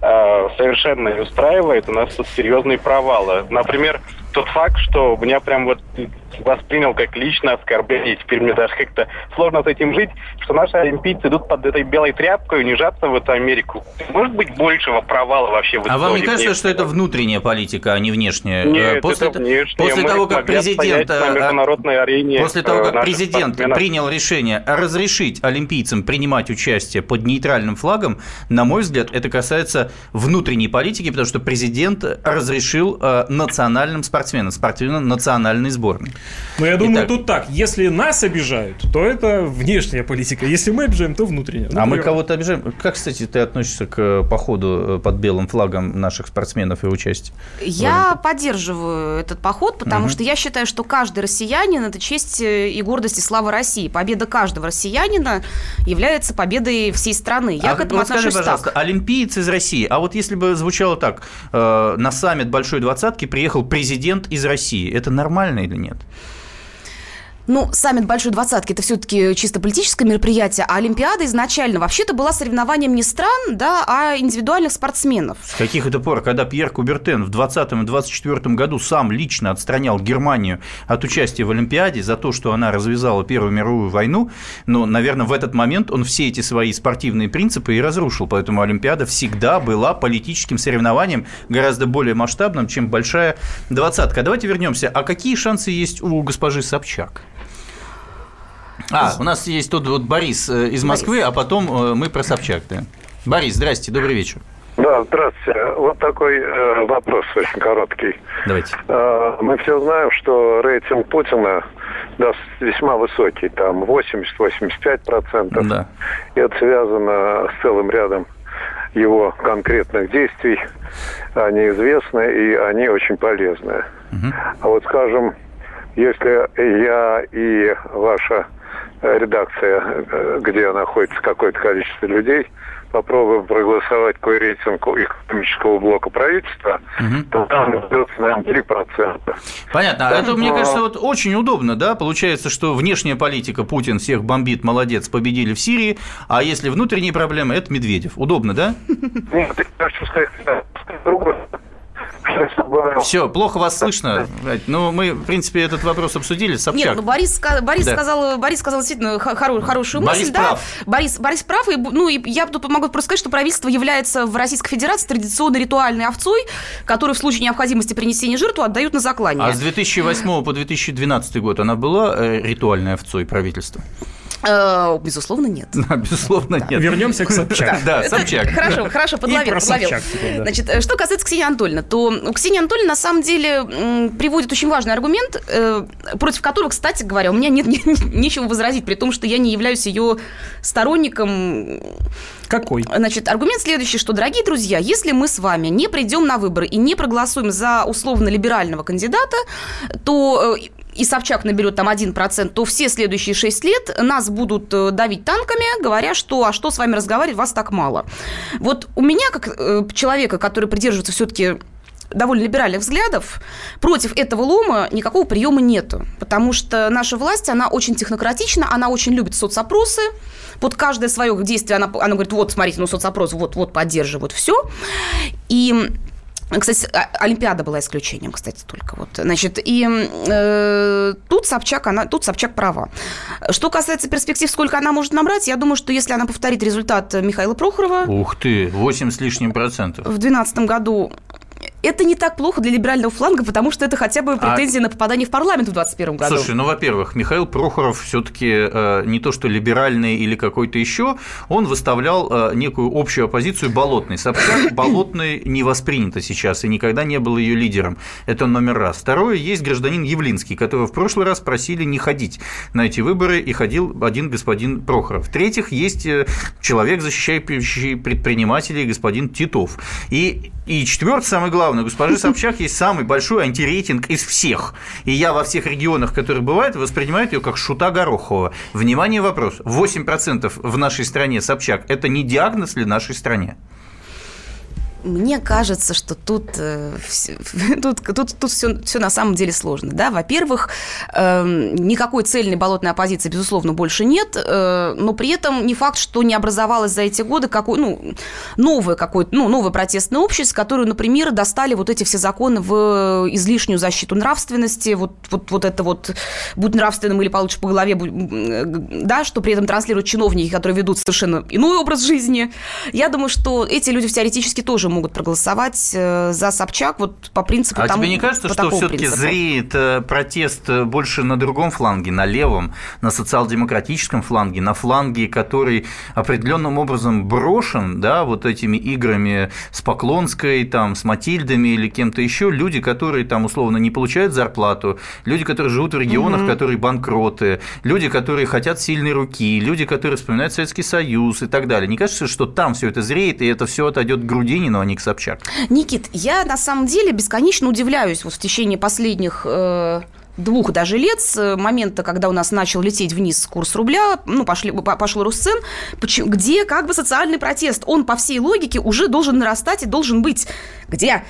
Э, совершенно не устраивает. У нас тут серьезные провалы. Например, тот факт, что меня прям вот воспринял как личное оскорбление. Теперь мне даже как-то сложно с этим жить, что наши олимпийцы идут под этой белой тряпкой унижаться в эту Америку. Может быть, большего провала вообще в А вам не кажется, нет? что это внутренняя политика, а не внешняя? Нет, Э, после это внешняя. после Мы того, как президент, на э, международной арене, после того, э, как наших президент спортсменов. принял решение разрешить олимпийцам принимать участие под нейтральным флагом, на мой взгляд, это касается внутренней политики, потому что президент разрешил национальным спортсменам, спортсменам национальной сборной. Но я думаю, Итак. тут так. Если нас обижают, то это внешняя политика. Если мы обижаем, то внутренняя. Ну, а мы кого-то обижаем. Как, кстати, ты относишься к э, походу э, под белым флагом наших спортсменов и участия? Я поддерживаю этот поход, потому что я считаю, что каждый россиянин – это честь э, и гордость и слава России. Победа каждого россиянина является победой всей страны. Я а к этому вот скажи, отношусь пожалуйста, так. олимпиец из России. А вот если бы звучало так, э, на саммит Большой Двадцатки приехал президент из России, это нормально или нет? Ну, саммит Большой Двадцатки – это все-таки чисто политическое мероприятие, а Олимпиада изначально вообще-то была соревнованием не стран, да, а индивидуальных спортсменов. С каких это пор, когда Пьер Кубертен в 20 и 24 году сам лично отстранял Германию от участия в Олимпиаде за то, что она развязала Первую мировую войну, но, наверное, в этот момент он все эти свои спортивные принципы и разрушил. Поэтому Олимпиада всегда была политическим соревнованием гораздо более масштабным, чем большая двадцатка. Давайте вернемся. А какие шансы есть у госпожи Собчак? А, у нас есть тут вот Борис э, из Москвы, а потом э, мы про Собчак. Да. Борис, здрасте, добрый вечер. Да, здравствуйте. Вот такой э, вопрос очень короткий. Давайте. Э, мы все знаем, что рейтинг Путина да, весьма высокий, там 80-85%. Да. И это связано с целым рядом его конкретных действий. Они известны и они очень полезны. А вот, скажем, если я и ваша редакция, э, где находится какое-то количество людей, попробуем проголосовать какой рейтинг экономического блока правительства, то там наберется, наверное, 3%. Понятно. Да, это, мне но- кажется, вот очень удобно, да? Получается, что внешняя политика Путин всех бомбит, молодец, победили в Сирии, а если внутренние проблемы, это Медведев. Удобно, да? Нет, я хочу сказать, да, другое. Все, плохо вас слышно. Ну, мы, в принципе, этот вопрос обсудили. Собчак. Нет, ну Борис, Борис, Да. сказал, Борис сказал действительно хо- хоро- хорошую Борис мысль. Да. прав. Борис, Борис прав. И, ну, и я тут могу просто сказать, что правительство является в Российской Федерации традиционной ритуальной овцой, которую в случае необходимости принесения жертвы отдают на заклание. А с 2008 по 2012 год она была э, ритуальной овцой правительства? Э, безусловно, нет. Да, безусловно, нет. Вернемся к Собчак. Да, Собчак. Хорошо, хорошо, подловил. подловил. Теперь, да. Значит, э, что касается Ксении Анатольевны, то у Ксении Анатольевны на самом деле приводит очень важный аргумент, э, против которого, кстати говоря, у меня нет не- нечего возразить, при том, что я не являюсь ее сторонником. Какой? Значит, аргумент следующий, что, дорогие друзья, если мы с вами не придем на выборы и не проголосуем за условно-либерального кандидата, то и Собчак наберет там 1%, то все следующие 6 лет нас будут э, давить танками, говоря, что а что с вами разговаривать, вас так мало. Вот у меня, как э, человека, который придерживается все-таки довольно либеральных взглядов, против этого лома никакого приема нету. Потому что наша власть, она очень технократична, она очень любит соцопросы. Вот каждое свое действие, она, она говорит, вот, смотрите, ну, соцопрос, вот, вот, поддерживают, все. И кстати, а- Олимпиада была исключением, кстати, только вот. Значит, и э, тут Собчак, она, тут Собчак права. Что касается перспектив, сколько она может набрать, я думаю, что если она повторит результат Михаила Прохорова Ух ты, 8 с лишним процентов. в 2012 году, это не так плохо для либерального фланга, потому что это хотя бы претензии на попадание в парламент в 2021 году. Слушай, ну, во-первых, Михаил Прохоров все-таки не то что либеральный или какой-то еще, он выставлял э, некую общую оппозицию болотной. Собчак болотной не воспринято сейчас и никогда не был ее лидером. Это номер раз. Второе, есть гражданин Явлинский, которого в прошлый раз просили не ходить на эти выборы, и ходил один господин Прохоров. В-третьих, есть э, человек, защищающий предпринимателей, господин Титов. И, и четвертое, самое главное, у госпожи Собчак есть самый большой антирейтинг из всех. И я во всех регионах, которые бывают, воспринимаю ее как шута Горохова. Внимание, вопрос. 8% в нашей стране Собчак – это не диагноз ли нашей стране? Мне кажется, что тут, э, тут, тут, тут все, все на самом деле сложно. Да? Во-первых, э, никакой цельной болотной оппозиции, безусловно, больше нет, э, но при этом не факт, что не образовалось за эти годы какой, ну, новое, какое-то, ну, новое протестное общество, которое, например, достали вот эти все законы в излишнюю защиту нравственности, вот, вот, вот это вот «будь нравственным или получишь по голове», да, что при этом транслируют чиновники, которые ведут совершенно иной образ жизни. Я думаю, что эти люди теоретически тоже могут проголосовать э, за Собчак вот по принципу А тому- тебе не кажется, что все-таки зреет э, протест э, больше на другом фланге, на левом, на социал-демократическом фланге, на фланге, который определенным образом брошен, да, вот этими играми с Поклонской, там, с Матильдами или кем-то еще, люди, которые там условно не получают зарплату, люди, которые живут в регионах, которые банкроты, люди, которые хотят сильной руки, люди, которые вспоминают Советский Союз и так далее. Не кажется, что там все это зреет, и это все отойдет к Грудинину, а не к Собчак? Никит, я на самом деле бесконечно удивляюсь вот в течение последних э, двух даже лет с момента, когда у нас начал лететь вниз курс рубля, ну, пошли, по- пошел Русцен, почему- где как бы социальный протест, он по всей логике уже должен нарастать и должен быть. Где?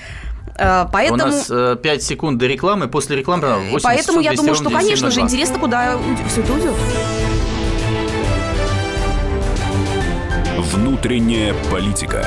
Э, Поэтому... У нас 5 секунд до рекламы, после рекламы И 80 Поэтому я 200 думаю, что, конечно же, 9702. интересно, куда все это уйдет. Внутренняя политика.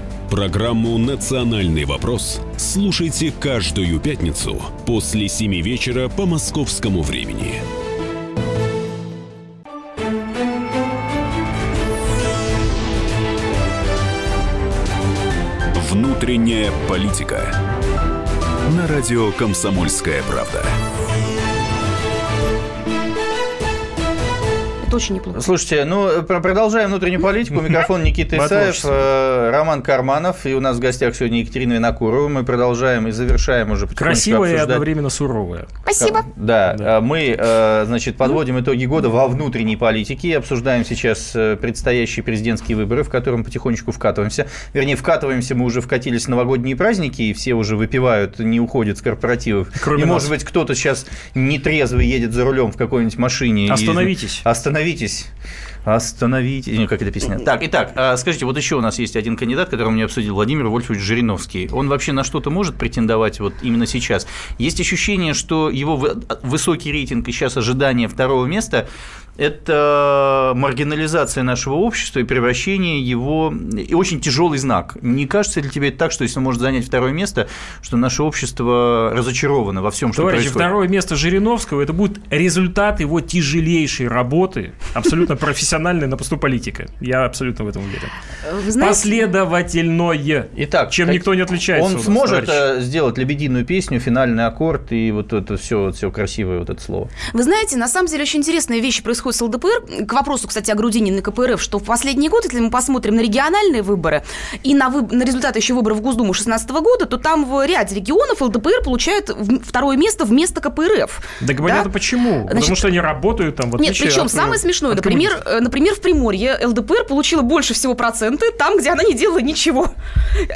Программу «Национальный вопрос» слушайте каждую пятницу после 7 вечера по московскому времени. Внутренняя политика. На радио «Комсомольская правда». Это очень неплохо. Слушайте, ну, про- продолжаем внутреннюю политику. Микрофон Никита Исаев, э, Роман Карманов. И у нас в гостях сегодня Екатерина Винокурова. Мы продолжаем и завершаем уже Красивая и одновременно суровая. Спасибо. Да, Да. э, мы, э, значит, подводим итоги года во внутренней политике и обсуждаем сейчас э, предстоящие президентские выборы, в котором потихонечку вкатываемся. Вернее, вкатываемся мы уже вкатились в новогодние праздники, и все уже выпивают, не уходят с корпоративов. Кроме и, нас. может быть, кто-то сейчас нетрезвый едет за рулем в какой-нибудь машине. и- Остановитесь. Остановитесь. Остановитесь. Не, как это песня. Так, итак, а, скажите, вот еще у нас есть один кандидат, которого мне обсудил Владимир Вольфович Жириновский. Он вообще на что-то может претендовать вот именно сейчас? Есть ощущение, что его вы- высокий рейтинг и сейчас ожидание второго места – это маргинализация нашего общества и превращение его и очень тяжелый знак. Не кажется ли тебе это так, что если он может занять второе место, что наше общество разочаровано во всем, что Товарищи, происходит? второе место Жириновского – это будет результат его тяжелейшей работы, абсолютно профессиональной на посту политика. Я абсолютно в этом уверен. Знаете, Последовательное. Итак, чем никто не отличается. Он у нас, сможет товарищи. э, сделать лебединую песню, финальный аккорд и вот это все, все красивое вот это слово. Вы знаете, на самом деле очень интересные вещи происходят с ЛДПР. К вопросу, кстати, о Грудинине и КПРФ, что в последний год, если мы посмотрим на региональные выборы и на, выб- на результаты еще выборов в Госдуму 2016 года, то там в ряде регионов ЛДПР получает второе место вместо КПРФ. Да говорят, а почему? Потому Значит, что они работают там, в Нет, причем от, э, самое смешное, от например, э, например, в Приморье ЛДПР получила больше всего проценты там, где она не делала ничего.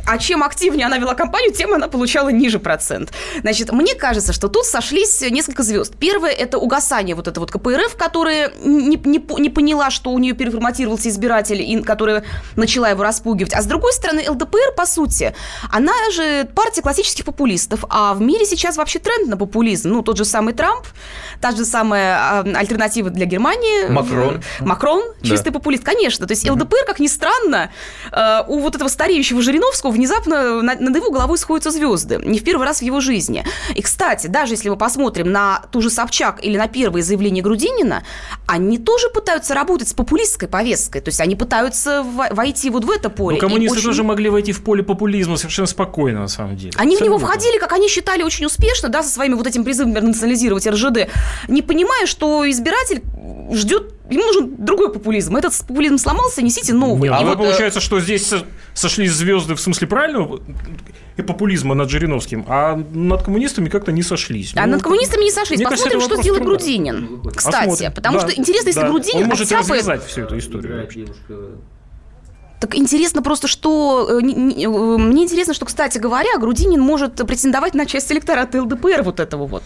А чем активнее она вела кампанию, тем она получала ниже процент. Значит, мне кажется, что тут сошлись несколько звезд. Первое – это угасание вот это вот КПРФ, которая не, не не поняла, что у нее переформатировался избиратель, и которая начала его распугивать. А с другой стороны, ЛДПР, по сути, она же партия классических популистов, а в мире сейчас вообще тренд на популизм. Ну, тот же самый Трамп, та же самая а, альтернатива для Германии. Макрон. Макрон, Да. чистый популист, конечно. То есть ЛДПР, как ни странно, э, у вот этого стареющего Жириновского внезапно на- над его головой сходятся звезды. Не в первый раз в его жизни. И, кстати, даже если мы посмотрим на ту же Собчак или на первые заявления Грудинина, они тоже пытаются работать с популистской повесткой. То есть они пытаются во- войти вот в это поле. Ну, коммунисты очень- тоже могли войти в поле популизма совершенно спокойно, на самом деле. Они в него Абсолютно. входили, как они считали, очень успешно, да, со своими вот этим призывом национализировать РЖД, не понимая, что избиратель ждет Ему нужен другой популизм. Этот популизм сломался, несите новый. а И вы, вот, э, получается, что здесь со- сошлись звезды в смысле правильного и популизма над Жириновским, а над коммунистами как-то не сошлись. А Ну, над коммунистами не сошлись. кажется, Посмотрим, это что сделает труда. Грудинин. Кстати, Посмотрим. потому Да, что интересно, если да. Грудинин Он может оттяпает- развязать всю эту историю вообще. Так интересно просто, что... э, э, Мне интересно, что, кстати говоря, Грудинин может претендовать на часть электората ЛДПР вот этого вот.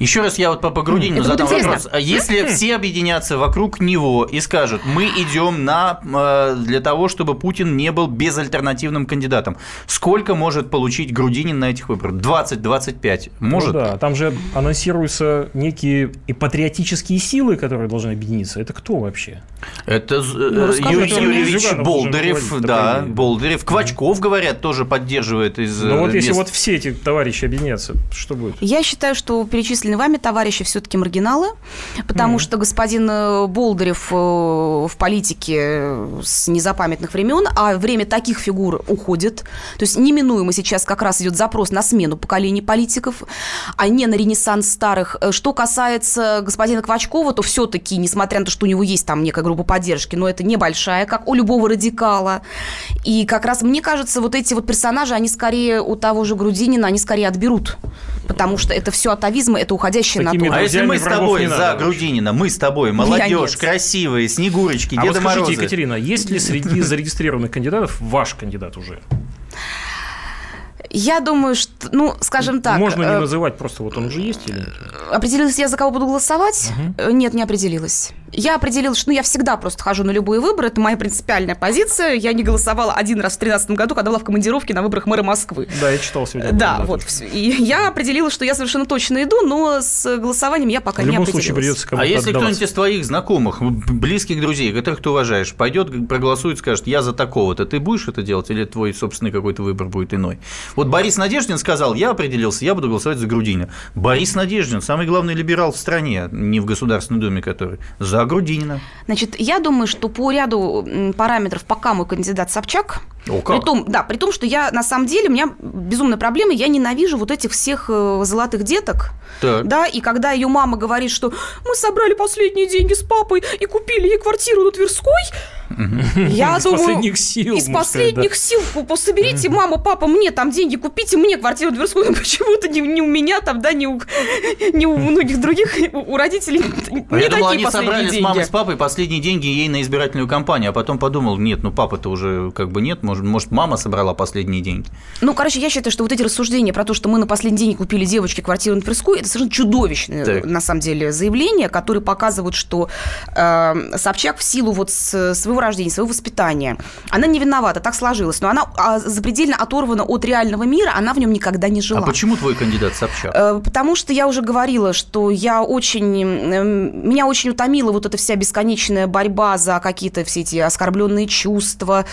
Еще раз я вот по, по Грудинину Это задам вопрос. А Если все объединятся вокруг него и скажут, мы идем на, э, для того, чтобы Путин не был безальтернативным кандидатом, сколько может получить Грудинин на этих выборах? 20-25? Может? Ну да, там же анонсируются некие и патриотические силы, которые должны объединиться. Это кто вообще? Это Ну, Юрий Юрьевич Зюганов Болдырев, да. Болдырев. Квачков, говорят, тоже поддерживает из Ну вот э, если мест. вот все эти товарищи объединятся, что будет? Я считаю, что перечисленные вами товарищи все-таки маргиналы, потому что господин э, Болдырев э, в политике э, с незапамятных времен, а время таких фигур уходит. То есть неминуемо сейчас как раз идет запрос на смену поколений политиков, а не на ренессанс старых. Э, Что касается господина Квачкова, то все-таки, несмотря на то, что у него есть там некая группа поддержки, но это небольшая, как у любого радикала. И как раз мне кажется, вот эти вот персонажи, они скорее у того же Грудинина, они скорее отберут. Потому что это все атовизмы, это Такими натура. А если мы с тобой за надо Грудинина, мы с тобой, молодежь, красивые, снегурочки, А Деда вот скажите, Морозы. Екатерина, есть ли среди зарегистрированных кандидатов ваш кандидат уже? Я думаю, что, ну, скажем так, Можно не э, называть, просто вот он уже есть или определилась я, за кого буду голосовать? Э, Нет, не определилась. Я определилась, что ну, я всегда просто хожу на любые выборы, это моя принципиальная позиция. Я не голосовала один раз в 2013 году, когда была в командировке на выборах мэра Москвы. Да, я читал сегодня. Да, вот. тоже. И я определила, что я совершенно точно иду, но с голосованием я пока В не любом определилась. случае придется кому-то А если отдаваться. кто-нибудь из твоих знакомых, близких друзей, которых ты уважаешь, пойдет, проголосует, скажет, я за такого-то, ты будешь это делать или твой собственный какой-то выбор будет иной? Вот Борис Надеждин сказал, я определился, я буду голосовать за Грудинина. Борис Надеждин, самый главный либерал в стране, не в Государственной Думе который, за Грудинина. Значит, я думаю, что по ряду параметров пока мой кандидат Собчак. О, как? При том, да, при том, что я на самом деле, у меня безумная проблема, я ненавижу вот этих всех э, золотых деток. Так. Да, и когда ее мама говорит, что мы собрали последние деньги с папой и купили ей квартиру на Тверской, я Из думаю... последних сил, Из можно сказать, последних сил. По- по- Соберите, мама, папа, мне там деньги, купите мне квартиру. Ну, почему-то не, не у меня там, да, не у, не у многих других, у, родителей не А я такие думал, они последние собрали деньги. с мамой, с папой последние деньги ей на избирательную кампанию, а потом подумал, нет, ну папа-то уже как бы нет, может, может мама собрала последние деньги. Ну, короче, я считаю, что вот эти рассуждения про то, что мы на последний день купили девочке квартиру на Тверской, это совершенно чудовищное, Так. на самом деле, заявление, которые показывают, что э, Собчак в силу вот с своего рождения, своего воспитания, она не виновата, так сложилось, но она а, запредельно оторвана от реального мира, она в нем никогда не жила. А почему твой кандидат Собчак? Э, Потому что я уже говорила, что я очень, эм, меня очень утомила вот эта вся бесконечная борьба за какие-то все эти оскорбленные чувства,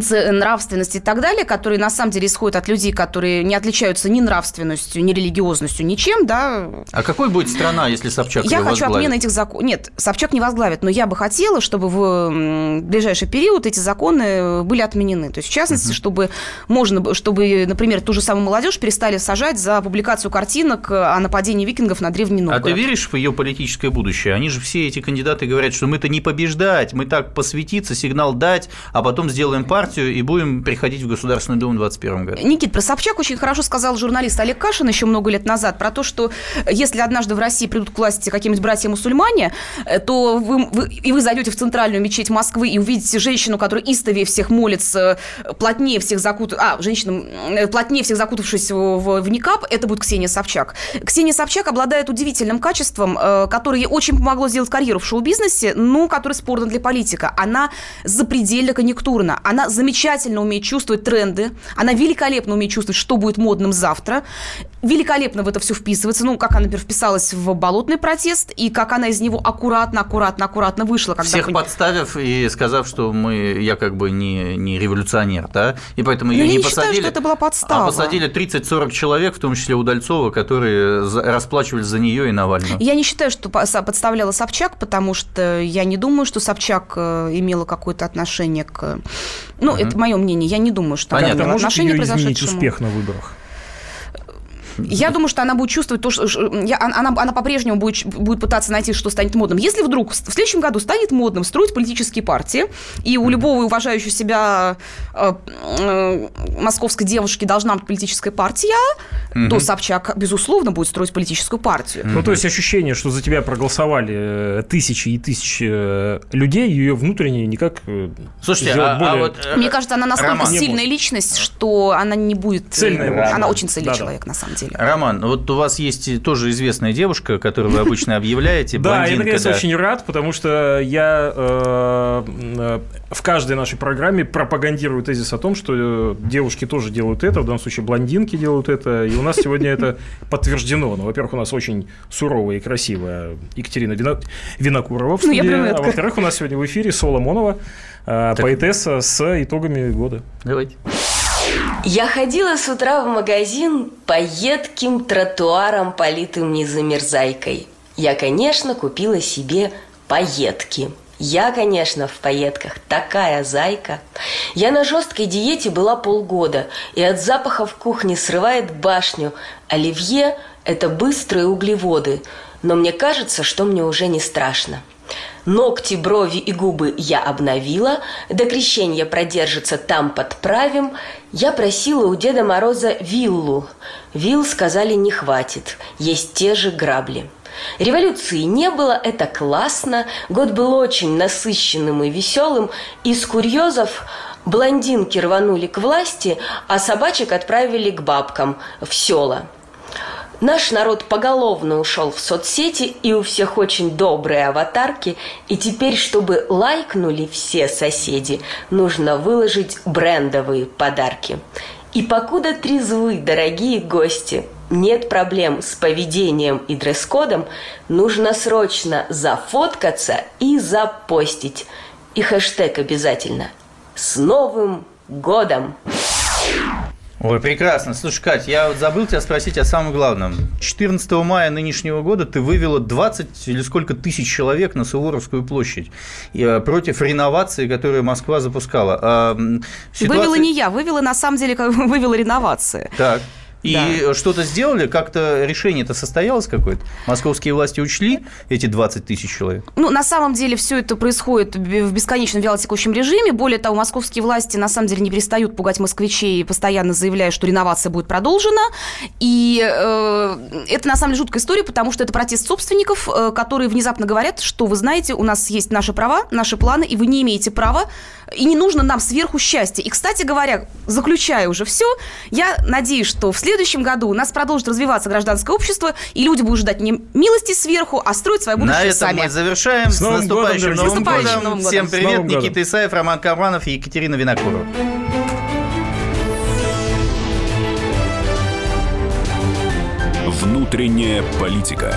нравственность и так далее, которые на самом деле исходят от людей, которые не отличаются ни нравственностью, ни религиозностью, ничем, да. А какой будет страна, если Собчак Я хочу возглавит? отмены этих законов. Нет, Собчак не возглавит, но я бы хотела, чтобы в ближайший период эти законы были отменены. То есть, в частности, чтобы можно, бы- чтобы, например, ту же самую молодежь перестали сажать за публикацию картинок о нападении викингов на Древний А Новгород. ты веришь в ее политическое будущее? Они же все эти кандидаты говорят, что мы-то не побеждать, мы так посвятиться, сигнал дать, а потом сделаем партию и будем приходить в Государственную Думу в 2021 году. Никит, про Собчак очень хорошо сказал журналист Олег Кашин еще много лет назад про то, что если однажды в России придут к власти какие-нибудь братья-мусульмане, э, то вы, вы- и вы зайдете в центральную мечеть Москвы и увидите женщину, которая истовее всех молится, э, плотнее всех закут... А, женщину, э, плотнее всех закутавшись в, в, никап, это будет Ксения Собчак. Ксения Собчак обладает удивительным качеством, которое ей очень помогло сделать карьеру в шоу-бизнесе, но которое спорно для политика. Она запредельно конъюнктурна. Она замечательно умеет чувствовать тренды. Она великолепно умеет чувствовать, что будет модным завтра. Великолепно в это все вписывается. Ну, как она, например, вписалась в болотный протест, и как она из него аккуратно, аккуратно, аккуратно вышла. Когда Всех подставив и сказав, что мы, я как бы не, не революционер, да, и поэтому ее Ну, я не считаю, посадили. что это была подстава. А посадили 30-40 человек, в том числе Удальцова, которые расплачивались за нее и Навального. Я не считаю, что подставляла Собчак, потому что я не думаю, что Собчак э, имела какое-то отношение к... Ну, это мое мнение. Я не думаю, что Понятно. может отношение ее изменить произошедшему. успех на выборах? Я думаю, что она будет чувствовать то, что я, она, она по-прежнему будет, будет пытаться найти, что станет модным. Если вдруг в следующем году станет модным строить политические партии, и у любого уважающего себя э, э, московской девушки должна быть политическая партия, угу. то Собчак, безусловно, будет строить политическую партию. Ну, то есть ощущение, что за тебя проголосовали э, тысячи и тысячи э, людей, ее внутренне никак э, Слушайте, а, а более... а вот... Мне кажется, она настолько Роман. сильная личность, что она не будет... Цельная. Она очень цельный да, человек, да. на самом деле. Роман, вот у вас есть тоже известная девушка, которую вы обычно объявляете, Да, я, наконец, очень рад, потому что я в каждой нашей программе пропагандирую тезис о том, что девушки тоже делают это, в данном случае блондинки делают это, и у нас сегодня это подтверждено. Ну, во-первых, у нас очень суровая и красивая Екатерина Винокурова в ну, студии, а во-вторых, у нас сегодня в эфире Соломонова, поэтесса с итогами года. Давайте. Я ходила с утра в магазин по едким тротуарам, политым незамерзайкой. Я, конечно, купила себе поедки. Я, конечно, в поетках такая зайка. Я на жесткой диете была полгода, и от запаха в кухне срывает башню. Оливье – это быстрые углеводы, но мне кажется, что мне уже не страшно. Ногти, брови и губы я обновила, до крещения продержится там подправим. Я просила у Деда Мороза виллу. Вилл сказали не хватит, есть те же грабли. Революции не было, это классно. Год был очень насыщенным и веселым. Из курьезов блондинки рванули к власти, а собачек отправили к бабкам в села. Наш народ поголовно ушел в соцсети, и у всех очень добрые аватарки, и теперь, чтобы лайкнули все соседи, нужно выложить брендовые подарки. И покуда трезвы, дорогие гости, нет проблем с поведением и дресс-кодом, нужно срочно зафоткаться и запостить. И хэштег обязательно. С Новым годом! Ой, прекрасно. Слушай, Кать, я вот забыл тебя спросить о самом главном. 14 мая нынешнего года ты вывела 20 или сколько тысяч человек на Суворовскую площадь э, против реновации, которую Москва запускала. А, ситуация... Вывела не я, вывела на самом деле, вывела реновация. Так. И да. что-то сделали? Как-то решение-то состоялось какое-то? Московские власти учли эти 20 тысяч человек? Ну, на самом деле, все это происходит в бесконечном вялотекущем режиме. Более того, московские власти, на самом деле, не перестают пугать москвичей, постоянно заявляя, что реновация будет продолжена. И э, это, на самом деле, жуткая история, потому что это протест собственников, э, которые внезапно говорят, что, вы знаете, у нас есть наши права, наши планы, и вы не имеете права и не нужно нам сверху счастья. И, кстати говоря, заключая уже все, я надеюсь, что в следующем году у нас продолжит развиваться гражданское общество, и люди будут ждать не милости сверху, а строить свое будущее На этом сами. мы завершаем. С, с наступающим годом, Новым, годом. Новым годом. Всем привет. Никита Исаев, Роман Карманов и Екатерина Винокурова. Внутренняя политика.